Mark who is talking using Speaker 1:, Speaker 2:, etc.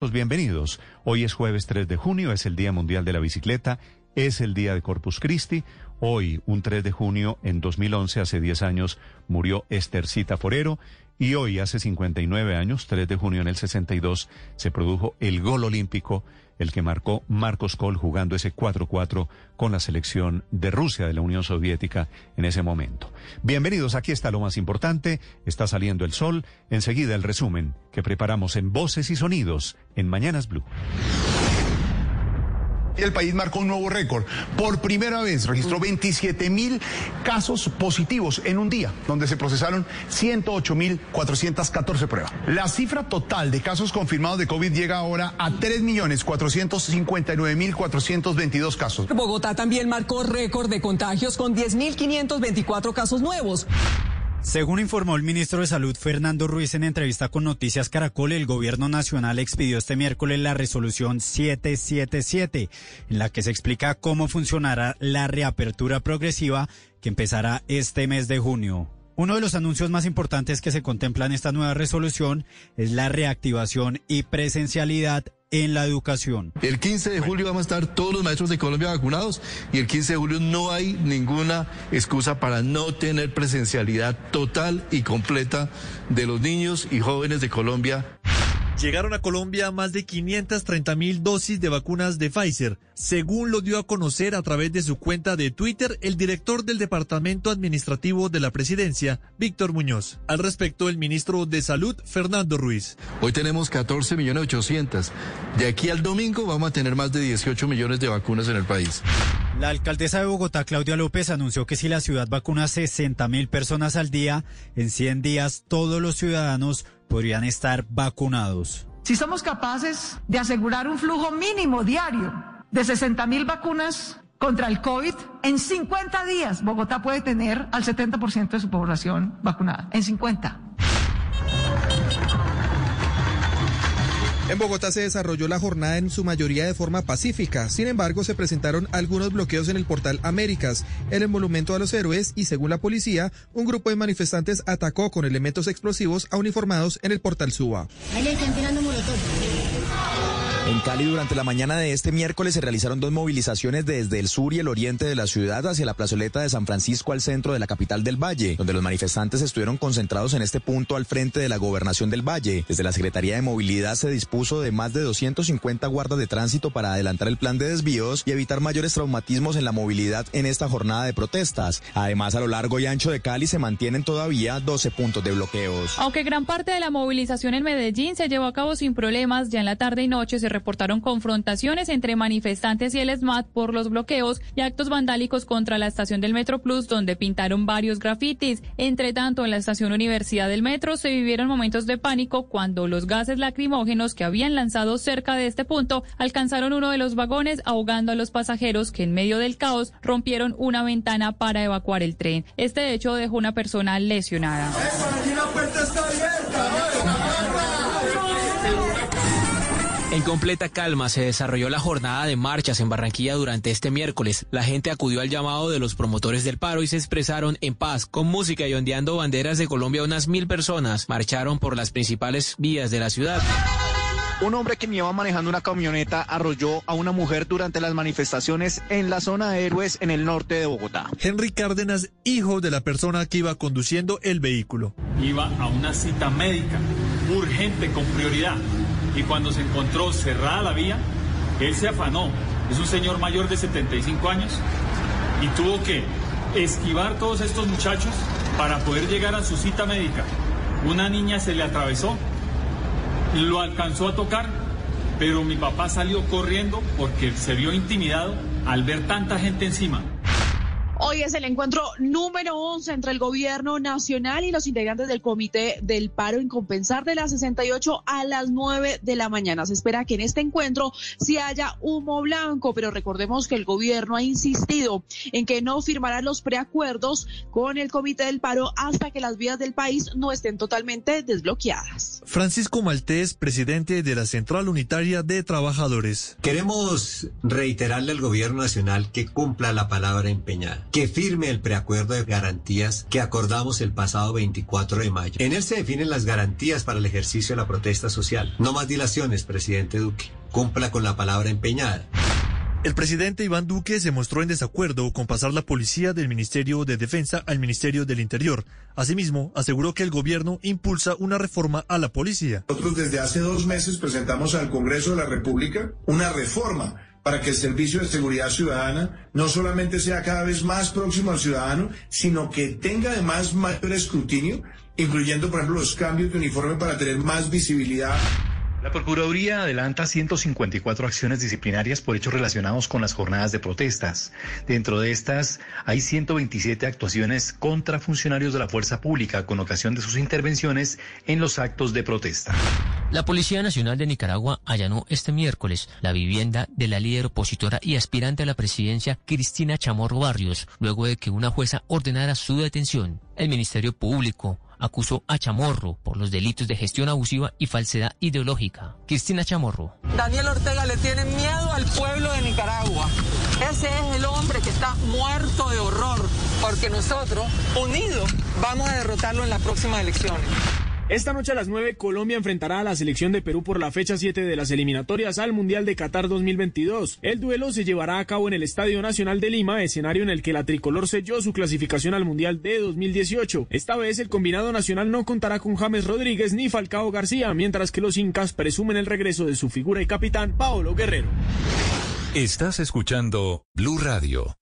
Speaker 1: Bienvenidos. Hoy es jueves 3 de junio, es el Día Mundial de la Bicicleta, es el Día de Corpus Christi. Hoy, un 3 de junio, en 2011, hace 10 años, murió Estercita Forero. Y hoy, hace 59 años, 3 de junio en el 62, se produjo el gol olímpico el que marcó Marcos Kohl jugando ese 4-4 con la selección de Rusia, de la Unión Soviética, en ese momento. Bienvenidos, aquí está lo más importante, está saliendo el sol, enseguida el resumen que preparamos en Voces y Sonidos en Mañanas Blue
Speaker 2: el país marcó un nuevo récord. Por primera vez registró 27 mil casos positivos en un día, donde se procesaron 108 mil 414 pruebas. La cifra total de casos confirmados de COVID llega ahora a 3 millones 459 mil 422 casos.
Speaker 3: Bogotá también marcó récord de contagios con 10.524 casos nuevos.
Speaker 4: Según informó el ministro de Salud Fernando Ruiz en entrevista con Noticias Caracol, el gobierno nacional expidió este miércoles la resolución 777, en la que se explica cómo funcionará la reapertura progresiva que empezará este mes de junio. Uno de los anuncios más importantes que se contempla en esta nueva resolución es la reactivación y presencialidad en la educación.
Speaker 5: El 15 de julio vamos a estar todos los maestros de Colombia vacunados y el 15 de julio no hay ninguna excusa para no tener presencialidad total y completa de los niños y jóvenes de Colombia.
Speaker 6: Llegaron a Colombia más de 530 mil dosis de vacunas de Pfizer, según lo dio a conocer a través de su cuenta de Twitter el director del Departamento Administrativo de la Presidencia, Víctor Muñoz. Al respecto, el ministro de Salud, Fernando Ruiz.
Speaker 5: Hoy tenemos 14 millones 800. De aquí al domingo vamos a tener más de 18 millones de vacunas en el país.
Speaker 4: La alcaldesa de Bogotá, Claudia López, anunció que si la ciudad vacuna 60 mil personas al día, en 100 días todos los ciudadanos podrían estar vacunados.
Speaker 7: Si somos capaces de asegurar un flujo mínimo diario de 60 mil vacunas contra el COVID, en 50 días Bogotá puede tener al 70% de su población vacunada. En 50.
Speaker 8: En Bogotá se desarrolló la jornada en su mayoría de forma pacífica. Sin embargo, se presentaron algunos bloqueos en el portal Américas, en el monumento a los héroes y, según la policía, un grupo de manifestantes atacó con elementos explosivos a uniformados en el portal Suba.
Speaker 9: En Cali, durante la mañana de este miércoles se realizaron dos movilizaciones desde el sur y el oriente de la ciudad hacia la plazoleta de San Francisco al centro de la capital del Valle, donde los manifestantes estuvieron concentrados en este punto al frente de la gobernación del Valle. Desde la Secretaría de Movilidad se dispuso de más de 250 guardas de tránsito para adelantar el plan de desvíos y evitar mayores traumatismos en la movilidad en esta jornada de protestas. Además, a lo largo y ancho de Cali se mantienen todavía 12 puntos de bloqueos.
Speaker 10: Aunque gran parte de la movilización en Medellín se llevó a cabo sin problemas, ya en la tarde y noche se reportaron confrontaciones entre manifestantes y el SMAT por los bloqueos y actos vandálicos contra la estación del Metro Plus, donde pintaron varios grafitis. Entre tanto, en la estación Universidad del Metro se vivieron momentos de pánico cuando los gases lacrimógenos que habían lanzado cerca de este punto alcanzaron uno de los vagones, ahogando a los pasajeros que en medio del caos rompieron una ventana para evacuar el tren. Este hecho dejó una persona lesionada.
Speaker 11: En completa calma se desarrolló la jornada de marchas en Barranquilla durante este miércoles. La gente acudió al llamado de los promotores del paro y se expresaron en paz. Con música y ondeando banderas de Colombia, unas mil personas marcharon por las principales vías de la ciudad.
Speaker 12: Un hombre que iba manejando una camioneta arrolló a una mujer durante las manifestaciones en la zona de Héroes en el norte de Bogotá.
Speaker 6: Henry Cárdenas, hijo de la persona que iba conduciendo el vehículo.
Speaker 13: Iba a una cita médica urgente con prioridad y cuando se encontró cerrada la vía, él se afanó. Es un señor mayor de 75 años y tuvo que esquivar todos estos muchachos para poder llegar a su cita médica. Una niña se le atravesó, lo alcanzó a tocar, pero mi papá salió corriendo porque se vio intimidado al ver tanta gente encima.
Speaker 14: Hoy es el encuentro número 11 entre el gobierno nacional y los integrantes del comité del paro en compensar de las 68 a las 9 de la mañana. Se espera que en este encuentro sí haya humo blanco, pero recordemos que el gobierno ha insistido en que no firmará los preacuerdos con el comité del paro hasta que las vías del país no estén totalmente desbloqueadas.
Speaker 6: Francisco Maltés, presidente de la Central Unitaria de Trabajadores.
Speaker 15: Queremos reiterarle al gobierno nacional que cumpla la palabra empeñada que firme el preacuerdo de garantías que acordamos el pasado 24 de mayo. En él se definen las garantías para el ejercicio de la protesta social. No más dilaciones, presidente Duque. Cumpla con la palabra empeñada.
Speaker 6: El presidente Iván Duque se mostró en desacuerdo con pasar la policía del Ministerio de Defensa al Ministerio del Interior. Asimismo, aseguró que el gobierno impulsa una reforma a la policía.
Speaker 16: Nosotros desde hace dos meses presentamos al Congreso de la República una reforma para que el servicio de seguridad ciudadana no solamente sea cada vez más próximo al ciudadano, sino que tenga además mayor escrutinio, incluyendo, por ejemplo, los cambios de uniforme para tener más visibilidad.
Speaker 17: La Procuraduría adelanta 154 acciones disciplinarias por hechos relacionados con las jornadas de protestas. Dentro de estas hay 127 actuaciones contra funcionarios de la fuerza pública con ocasión de sus intervenciones en los actos de protesta.
Speaker 18: La Policía Nacional de Nicaragua allanó este miércoles la vivienda de la líder opositora y aspirante a la presidencia Cristina Chamorro Barrios, luego de que una jueza ordenara su detención. El Ministerio Público acusó a Chamorro por los delitos de gestión abusiva y falsedad ideológica. Cristina Chamorro.
Speaker 19: Daniel Ortega le tiene miedo al pueblo de Nicaragua. Ese es el hombre que está muerto de horror, porque nosotros, unidos, vamos a derrotarlo en las próximas elecciones.
Speaker 20: Esta noche a las 9 Colombia enfrentará a la selección de Perú por la fecha 7 de las eliminatorias al Mundial de Qatar 2022. El duelo se llevará a cabo en el Estadio Nacional de Lima, escenario en el que la tricolor selló su clasificación al Mundial de 2018. Esta vez el combinado nacional no contará con James Rodríguez ni Falcao García, mientras que los incas presumen el regreso de su figura y capitán Paolo Guerrero.
Speaker 21: Estás escuchando Blue Radio.